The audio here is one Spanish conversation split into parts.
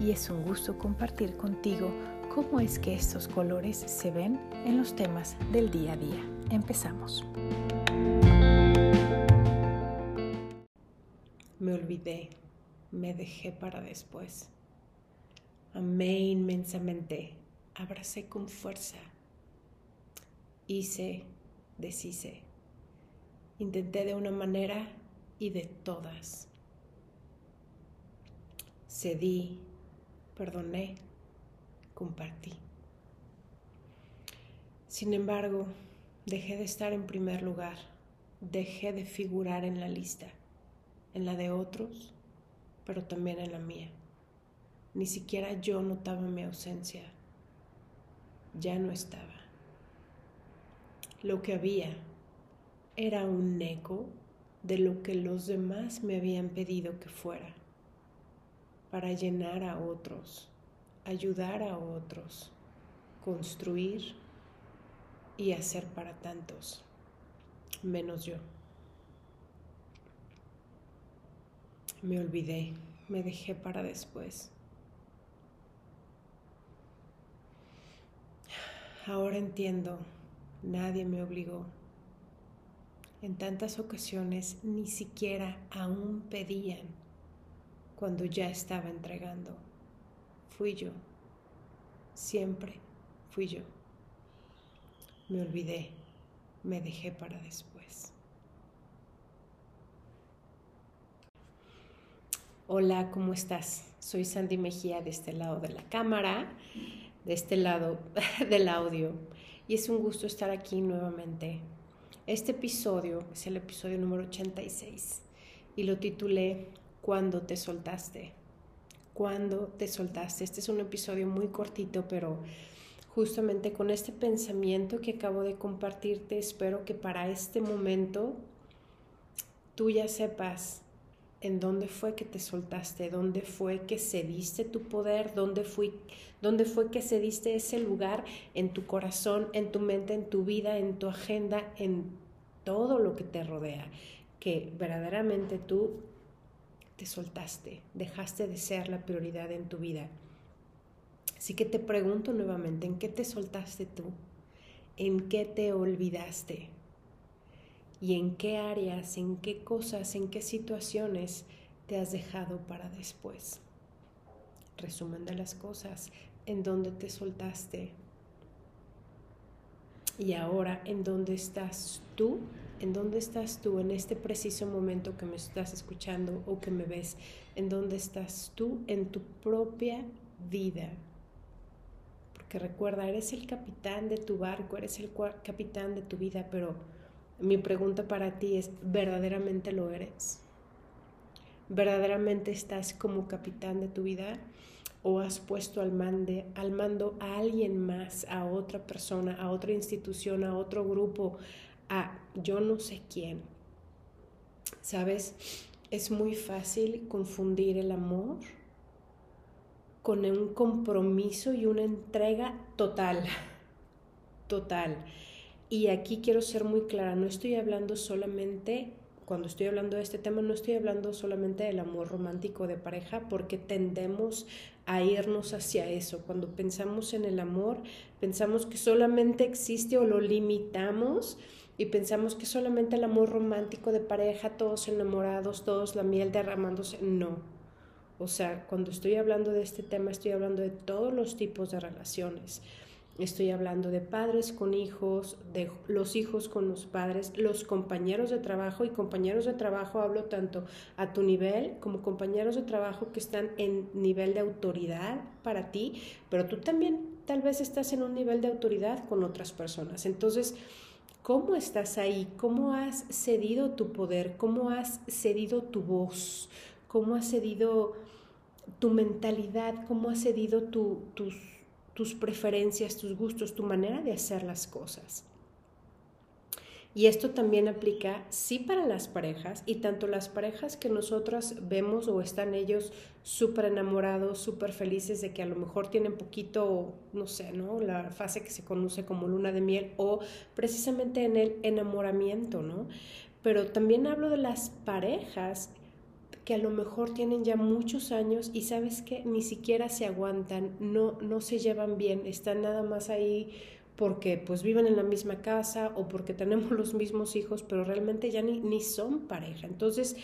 y es un gusto compartir contigo cómo es que estos colores se ven en los temas del día a día. Empezamos. Me olvidé, me dejé para después. Amé inmensamente, abracé con fuerza, hice, deshice. Intenté de una manera y de todas. Cedí, perdoné, compartí. Sin embargo, dejé de estar en primer lugar, dejé de figurar en la lista, en la de otros, pero también en la mía. Ni siquiera yo notaba mi ausencia. Ya no estaba. Lo que había era un eco de lo que los demás me habían pedido que fuera, para llenar a otros ayudar a otros, construir y hacer para tantos, menos yo. Me olvidé, me dejé para después. Ahora entiendo, nadie me obligó. En tantas ocasiones ni siquiera aún pedían cuando ya estaba entregando fui yo. Siempre fui yo. Me olvidé, me dejé para después. Hola, ¿cómo estás? Soy Sandy Mejía de este lado de la cámara, de este lado del audio, y es un gusto estar aquí nuevamente. Este episodio es el episodio número 86 y lo titulé Cuando te soltaste cuando te soltaste. Este es un episodio muy cortito, pero justamente con este pensamiento que acabo de compartirte, espero que para este momento tú ya sepas en dónde fue que te soltaste, dónde fue que cediste tu poder, dónde, fui, dónde fue que cediste ese lugar en tu corazón, en tu mente, en tu vida, en tu agenda, en todo lo que te rodea, que verdaderamente tú te soltaste, dejaste de ser la prioridad en tu vida. Así que te pregunto nuevamente, ¿en qué te soltaste tú? ¿En qué te olvidaste? ¿Y en qué áreas, en qué cosas, en qué situaciones te has dejado para después? Resumen de las cosas, ¿en dónde te soltaste? Y ahora, ¿en dónde estás tú ¿En dónde estás tú en este preciso momento que me estás escuchando o que me ves? ¿En dónde estás tú en tu propia vida? Porque recuerda, eres el capitán de tu barco, eres el capitán de tu vida, pero mi pregunta para ti es, ¿verdaderamente lo eres? ¿Verdaderamente estás como capitán de tu vida? ¿O has puesto al, al mando a alguien más, a otra persona, a otra institución, a otro grupo, a yo no sé quién. ¿Sabes? Es muy fácil confundir el amor con un compromiso y una entrega total, total. Y aquí quiero ser muy clara, no estoy hablando solamente, cuando estoy hablando de este tema, no estoy hablando solamente del amor romántico de pareja, porque tendemos a irnos hacia eso. Cuando pensamos en el amor, pensamos que solamente existe o lo limitamos y pensamos que solamente el amor romántico de pareja, todos enamorados, todos la miel derramándose, no. O sea, cuando estoy hablando de este tema, estoy hablando de todos los tipos de relaciones. Estoy hablando de padres con hijos, de los hijos con los padres, los compañeros de trabajo y compañeros de trabajo hablo tanto a tu nivel como compañeros de trabajo que están en nivel de autoridad para ti, pero tú también tal vez estás en un nivel de autoridad con otras personas. Entonces, ¿Cómo estás ahí? ¿Cómo has cedido tu poder? ¿Cómo has cedido tu voz? ¿Cómo has cedido tu mentalidad? ¿Cómo has cedido tus, tus preferencias, tus gustos, tu manera de hacer las cosas. Y esto también aplica, sí, para las parejas, y tanto las parejas que nosotras vemos o están ellos súper enamorados, súper felices de que a lo mejor tienen poquito, no sé, ¿no? La fase que se conoce como luna de miel o precisamente en el enamoramiento, ¿no? Pero también hablo de las parejas que a lo mejor tienen ya muchos años y sabes que ni siquiera se aguantan, no, no se llevan bien, están nada más ahí porque pues viven en la misma casa o porque tenemos los mismos hijos, pero realmente ya ni, ni son pareja. Entonces,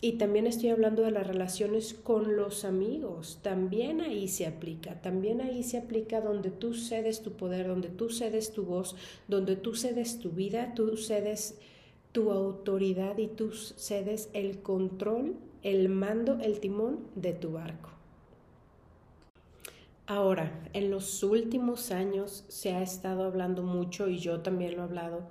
y también estoy hablando de las relaciones con los amigos, también ahí se aplica, también ahí se aplica donde tú cedes tu poder, donde tú cedes tu voz, donde tú cedes tu vida, tú cedes tu autoridad y tú cedes el control, el mando, el timón de tu barco. Ahora, en los últimos años se ha estado hablando mucho y yo también lo he hablado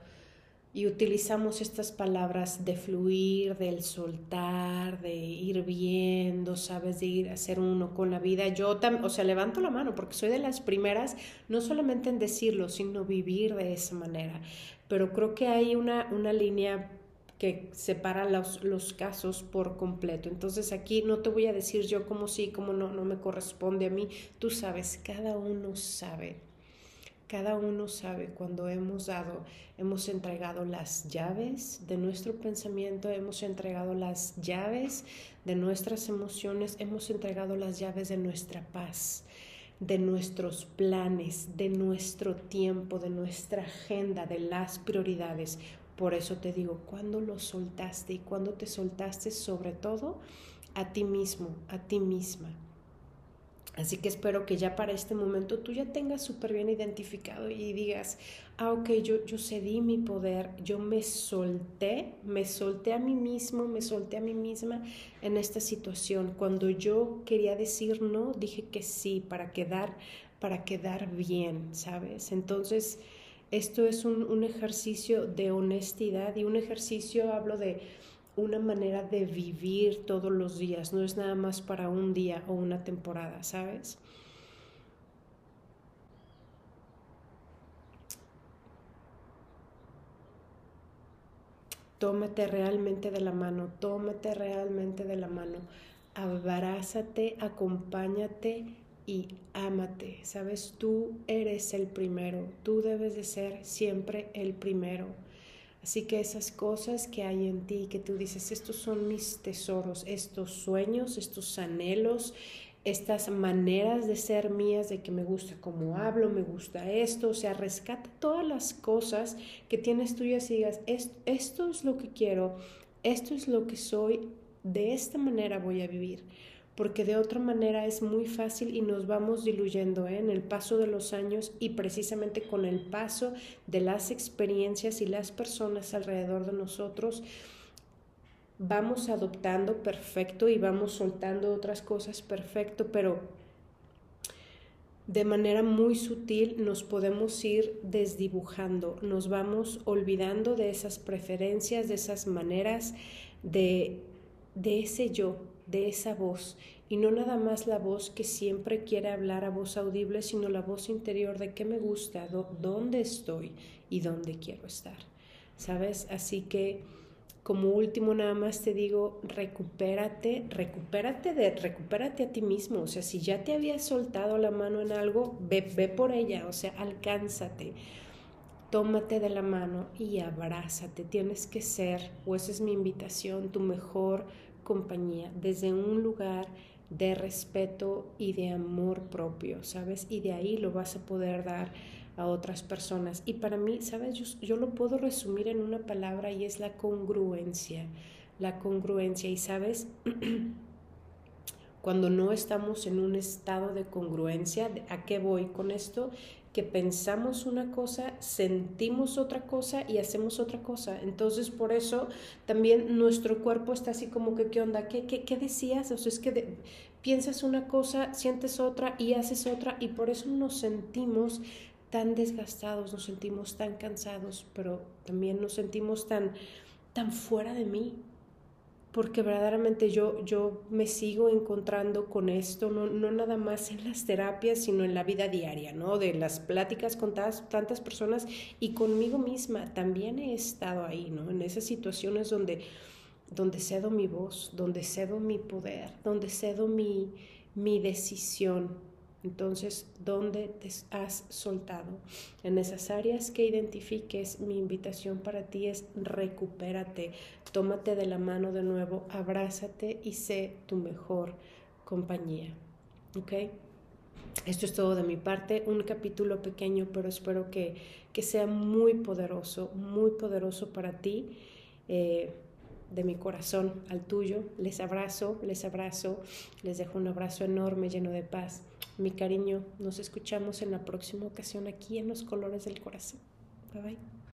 y utilizamos estas palabras de fluir, del soltar, de ir viendo, sabes, de ir a ser uno con la vida. Yo también, o sea, levanto la mano porque soy de las primeras, no solamente en decirlo, sino vivir de esa manera. Pero creo que hay una, una línea que separa los, los, casos por completo. Entonces aquí no te voy a decir yo cómo sí, cómo no, no me corresponde a mí. Tú sabes, cada uno sabe. Cada uno sabe cuando hemos dado, hemos entregado las llaves de nuestro pensamiento, hemos entregado las llaves de nuestras emociones, hemos entregado las llaves de nuestra paz de nuestros planes, de nuestro tiempo, de nuestra agenda, de las prioridades. Por eso te digo, cuando lo soltaste y cuando te soltaste sobre todo a ti mismo, a ti misma. Así que espero que ya para este momento tú ya tengas súper bien identificado y digas, ah, ok, yo, yo cedí mi poder, yo me solté, me solté a mí mismo, me solté a mí misma en esta situación. Cuando yo quería decir no, dije que sí, para quedar, para quedar bien, ¿sabes? Entonces, esto es un, ejercicio de honestidad y un ejercicio, hablo de una manera de vivir todos los días, no es nada más para un día o una temporada, ¿sabes? Tómate realmente de la mano, tómate realmente de la mano, abrázate, acompáñate y ámate, ¿sabes? Tú eres el primero, tú debes de ser siempre el primero. Así que esas cosas que hay en ti, que tú dices, estos son mis tesoros, estos sueños, estos anhelos, estas maneras de ser mías, de que me gusta cómo hablo, me gusta esto, o sea, rescata todas las cosas que tienes tuyas y digas, esto es lo que quiero, esto es lo que soy, de esta manera voy a vivir porque de otra manera es muy fácil y nos vamos diluyendo ¿eh? en el paso de los años y precisamente con el paso de las experiencias y las personas alrededor de nosotros vamos adoptando perfecto y vamos soltando otras cosas perfecto, pero de manera muy sutil nos podemos ir desdibujando, nos vamos olvidando de esas preferencias, de esas maneras, de, de ese yo, de esa voz y no nada más la voz que siempre quiere hablar a voz audible, sino la voz interior de qué me gusta, dónde estoy y dónde quiero estar. ¿Sabes? Así que como último nada más te digo, recupérate, recupérate de recupérate a ti mismo, o sea, si ya te habías soltado la mano en algo, ve, ve por ella, o sea, alcánzate. Tómate de la mano y abrázate. Tienes que ser, o esa es mi invitación, tu mejor compañía, desde un lugar de respeto y de amor propio, ¿sabes? Y de ahí lo vas a poder dar a otras personas. Y para mí, ¿sabes? Yo, yo, lo puedo resumir en una palabra y es la congruencia. La congruencia. Y sabes, cuando no estamos en un estado de congruencia, ¿a qué voy con esto? que pensamos una cosa, sentimos otra cosa y hacemos otra cosa. Entonces, por eso también nuestro cuerpo está así como que, ¿qué onda? ¿Qué, qué, decías? O sea, es que piensas una cosa, sientes otra y haces otra y por eso nos sentimos tan desgastados, nos sentimos tan cansados, pero también nos sentimos tan, tan fuera de mí. Porque verdaderamente yo, yo me sigo encontrando con esto, no, no, nada más en las terapias, sino en la vida diaria, ¿no? De las pláticas con tantas, tantas personas y conmigo misma también he estado ahí, ¿no? En esas situaciones donde, donde cedo mi voz, donde cedo mi poder, donde cedo mi, mi decisión, entonces, ¿dónde te has soltado? En esas áreas que identifiques, mi invitación para ti es recupérate, tómate de la mano de nuevo, abrázate y sé tu mejor compañía. ¿Ok? Esto es todo de mi parte, un capítulo pequeño, pero espero que, que sea muy poderoso, muy poderoso para ti. Eh, de mi corazón al tuyo. Les abrazo, les abrazo, les dejo un abrazo enorme, lleno de paz. Mi cariño, nos escuchamos en la próxima ocasión aquí en los colores del corazón. Bye bye.